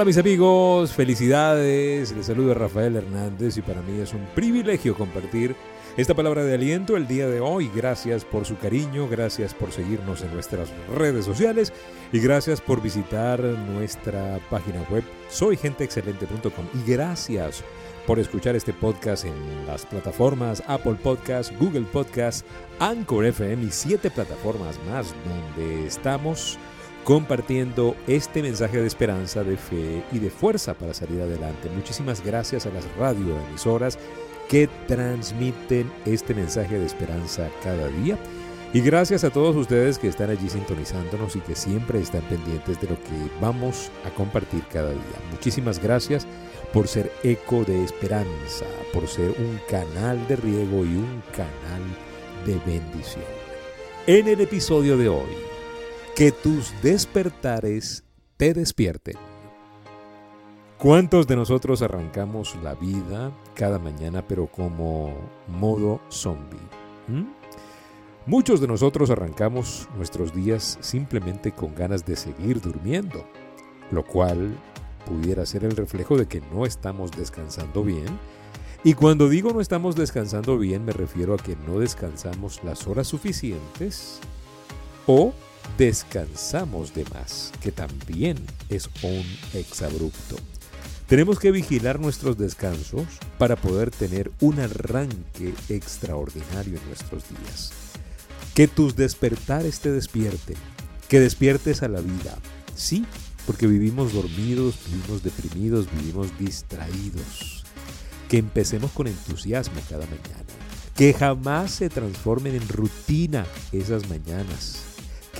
Hola mis amigos, felicidades, les saluda Rafael Hernández y para mí es un privilegio compartir esta palabra de aliento el día de hoy. Gracias por su cariño, gracias por seguirnos en nuestras redes sociales y gracias por visitar nuestra página web soygenteexcelente.com y gracias por escuchar este podcast en las plataformas Apple Podcast, Google Podcast, Anchor FM y siete plataformas más donde estamos compartiendo este mensaje de esperanza, de fe y de fuerza para salir adelante. Muchísimas gracias a las radioemisoras que transmiten este mensaje de esperanza cada día. Y gracias a todos ustedes que están allí sintonizándonos y que siempre están pendientes de lo que vamos a compartir cada día. Muchísimas gracias por ser eco de esperanza, por ser un canal de riego y un canal de bendición. En el episodio de hoy, que tus despertares te despierten. ¿Cuántos de nosotros arrancamos la vida cada mañana pero como modo zombie? ¿Mm? Muchos de nosotros arrancamos nuestros días simplemente con ganas de seguir durmiendo, lo cual pudiera ser el reflejo de que no estamos descansando bien. Y cuando digo no estamos descansando bien me refiero a que no descansamos las horas suficientes o descansamos de más, que también es un exabrupto. Tenemos que vigilar nuestros descansos para poder tener un arranque extraordinario en nuestros días. Que tus despertares te despierten, que despiertes a la vida. Sí, porque vivimos dormidos, vivimos deprimidos, vivimos distraídos. Que empecemos con entusiasmo cada mañana. Que jamás se transformen en rutina esas mañanas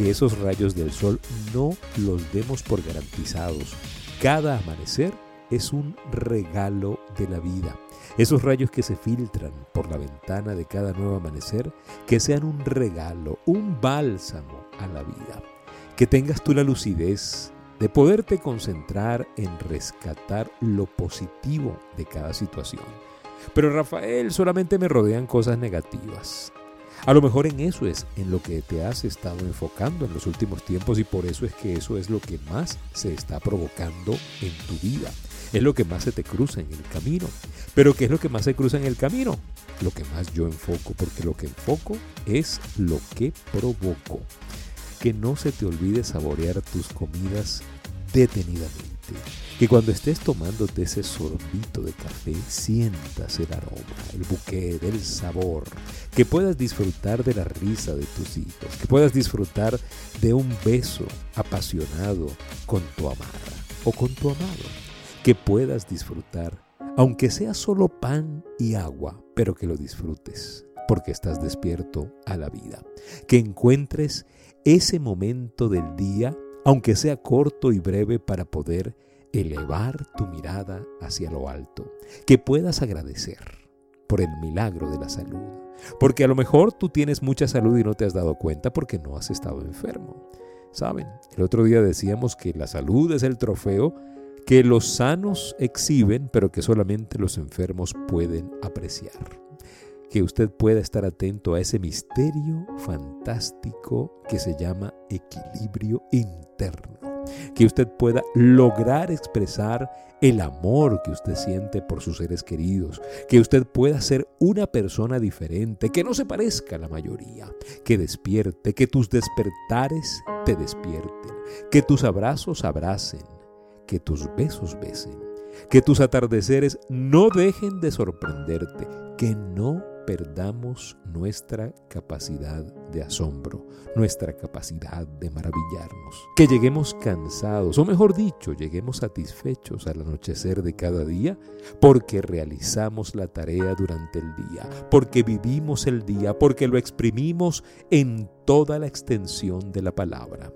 que esos rayos del sol no los demos por garantizados. Cada amanecer es un regalo de la vida. Esos rayos que se filtran por la ventana de cada nuevo amanecer, que sean un regalo, un bálsamo a la vida. Que tengas tú la lucidez de poderte concentrar en rescatar lo positivo de cada situación. Pero Rafael, solamente me rodean cosas negativas. A lo mejor en eso es en lo que te has estado enfocando en los últimos tiempos y por eso es que eso es lo que más se está provocando en tu vida. Es lo que más se te cruza en el camino. Pero ¿qué es lo que más se cruza en el camino? Lo que más yo enfoco, porque lo que enfoco es lo que provoco. Que no se te olvide saborear tus comidas detenidamente. Que cuando estés tomándote ese sorbito de café, sientas el aroma, el buque del sabor. Que puedas disfrutar de la risa de tus hijos. Que puedas disfrutar de un beso apasionado con tu amada o con tu amado. Que puedas disfrutar, aunque sea solo pan y agua, pero que lo disfrutes porque estás despierto a la vida. Que encuentres ese momento del día aunque sea corto y breve, para poder elevar tu mirada hacia lo alto, que puedas agradecer por el milagro de la salud, porque a lo mejor tú tienes mucha salud y no te has dado cuenta porque no has estado enfermo. Saben, el otro día decíamos que la salud es el trofeo que los sanos exhiben, pero que solamente los enfermos pueden apreciar que usted pueda estar atento a ese misterio fantástico que se llama equilibrio interno. Que usted pueda lograr expresar el amor que usted siente por sus seres queridos. Que usted pueda ser una persona diferente, que no se parezca a la mayoría. Que despierte, que tus despertares te despierten. Que tus abrazos abracen. Que tus besos besen. Que tus atardeceres no dejen de sorprenderte. Que no perdamos nuestra capacidad de asombro, nuestra capacidad de maravillarnos. Que lleguemos cansados, o mejor dicho, lleguemos satisfechos al anochecer de cada día, porque realizamos la tarea durante el día, porque vivimos el día, porque lo exprimimos en toda la extensión de la palabra.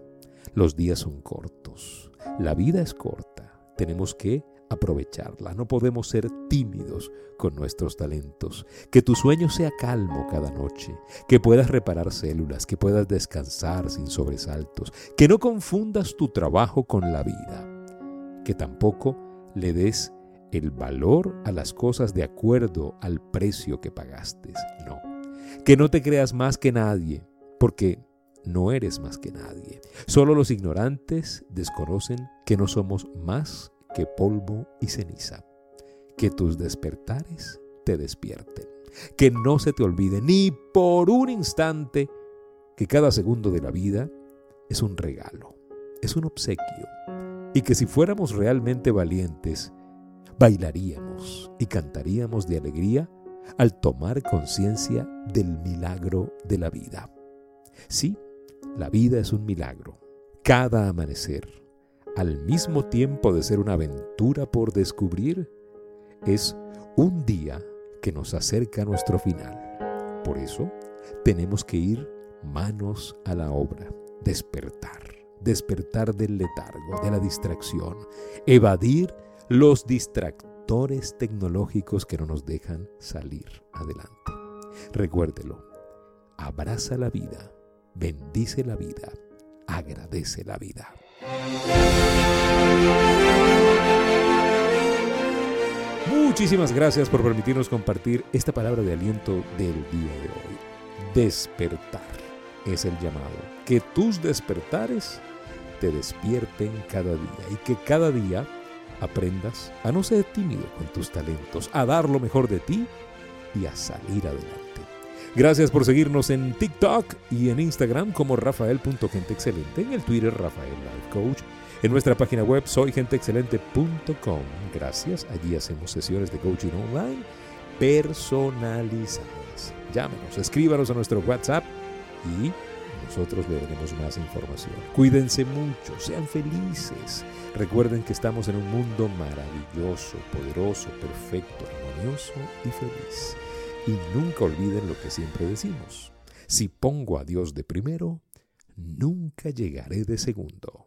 Los días son cortos, la vida es corta, tenemos que aprovecharla. No podemos ser tímidos con nuestros talentos. Que tu sueño sea calmo cada noche, que puedas reparar células, que puedas descansar sin sobresaltos, que no confundas tu trabajo con la vida, que tampoco le des el valor a las cosas de acuerdo al precio que pagaste. No. Que no te creas más que nadie, porque no eres más que nadie. Solo los ignorantes desconocen que no somos más que polvo y ceniza. Que tus despertares te despierten. Que no se te olvide ni por un instante que cada segundo de la vida es un regalo, es un obsequio. Y que si fuéramos realmente valientes, bailaríamos y cantaríamos de alegría al tomar conciencia del milagro de la vida. Sí, la vida es un milagro. Cada amanecer, al mismo tiempo de ser una aventura por descubrir, es un día que nos acerca a nuestro final. Por eso, tenemos que ir manos a la obra, despertar, despertar del letargo, de la distracción, evadir los distractores tecnológicos que no nos dejan salir adelante. Recuérdelo, abraza la vida, bendice la vida, agradece la vida. Muchísimas gracias por permitirnos compartir esta palabra de aliento del día de hoy. Despertar es el llamado. Que tus despertares te despierten cada día y que cada día aprendas a no ser tímido con tus talentos, a dar lo mejor de ti y a salir adelante. Gracias por seguirnos en TikTok y en Instagram como rafael.genteexcelente, en el Twitter Rafael Life Coach, en nuestra página web soygenteexcelente.com. Gracias, allí hacemos sesiones de coaching online personalizadas. Llámenos, escríbanos a nuestro WhatsApp y nosotros le daremos más información. Cuídense mucho, sean felices. Recuerden que estamos en un mundo maravilloso, poderoso, perfecto, armonioso y feliz. Y nunca olviden lo que siempre decimos. Si pongo a Dios de primero, nunca llegaré de segundo.